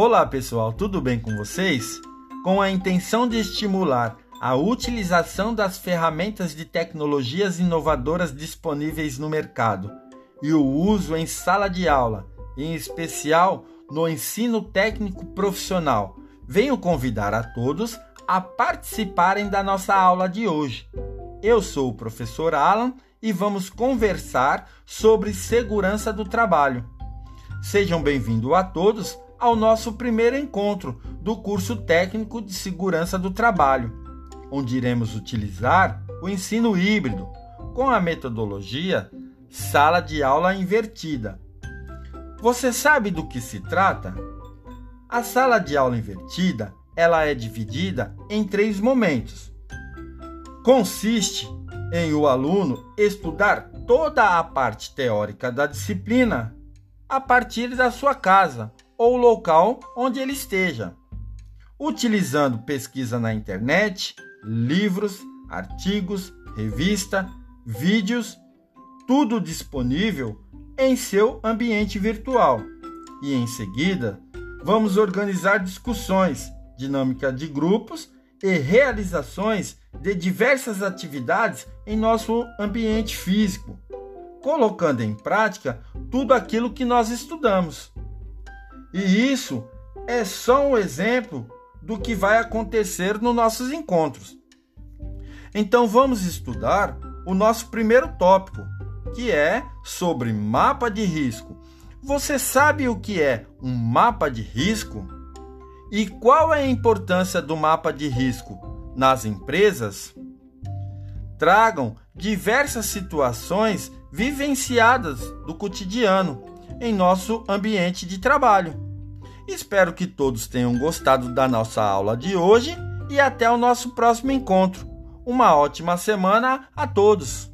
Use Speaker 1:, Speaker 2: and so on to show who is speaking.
Speaker 1: Olá pessoal, tudo bem com vocês? Com a intenção de estimular a utilização das ferramentas de tecnologias inovadoras disponíveis no mercado e o uso em sala de aula, em especial no ensino técnico profissional, venho convidar a todos a participarem da nossa aula de hoje. Eu sou o professor Alan e vamos conversar sobre segurança do trabalho. Sejam bem-vindos a todos ao nosso primeiro encontro do curso técnico de segurança do trabalho, onde iremos utilizar o ensino híbrido com a metodologia sala de aula invertida. Você sabe do que se trata? A sala de aula invertida, ela é dividida em três momentos. Consiste em o aluno estudar toda a parte teórica da disciplina a partir da sua casa ou local onde ele esteja, utilizando pesquisa na internet, livros, artigos, revista, vídeos, tudo disponível em seu ambiente virtual. E em seguida, vamos organizar discussões, dinâmica de grupos e realizações de diversas atividades em nosso ambiente físico, colocando em prática tudo aquilo que nós estudamos. E isso é só um exemplo do que vai acontecer nos nossos encontros. Então vamos estudar o nosso primeiro tópico, que é sobre mapa de risco. Você sabe o que é um mapa de risco? E qual é a importância do mapa de risco nas empresas? Tragam diversas situações vivenciadas do cotidiano em nosso ambiente de trabalho. Espero que todos tenham gostado da nossa aula de hoje e até o nosso próximo encontro. Uma ótima semana a todos!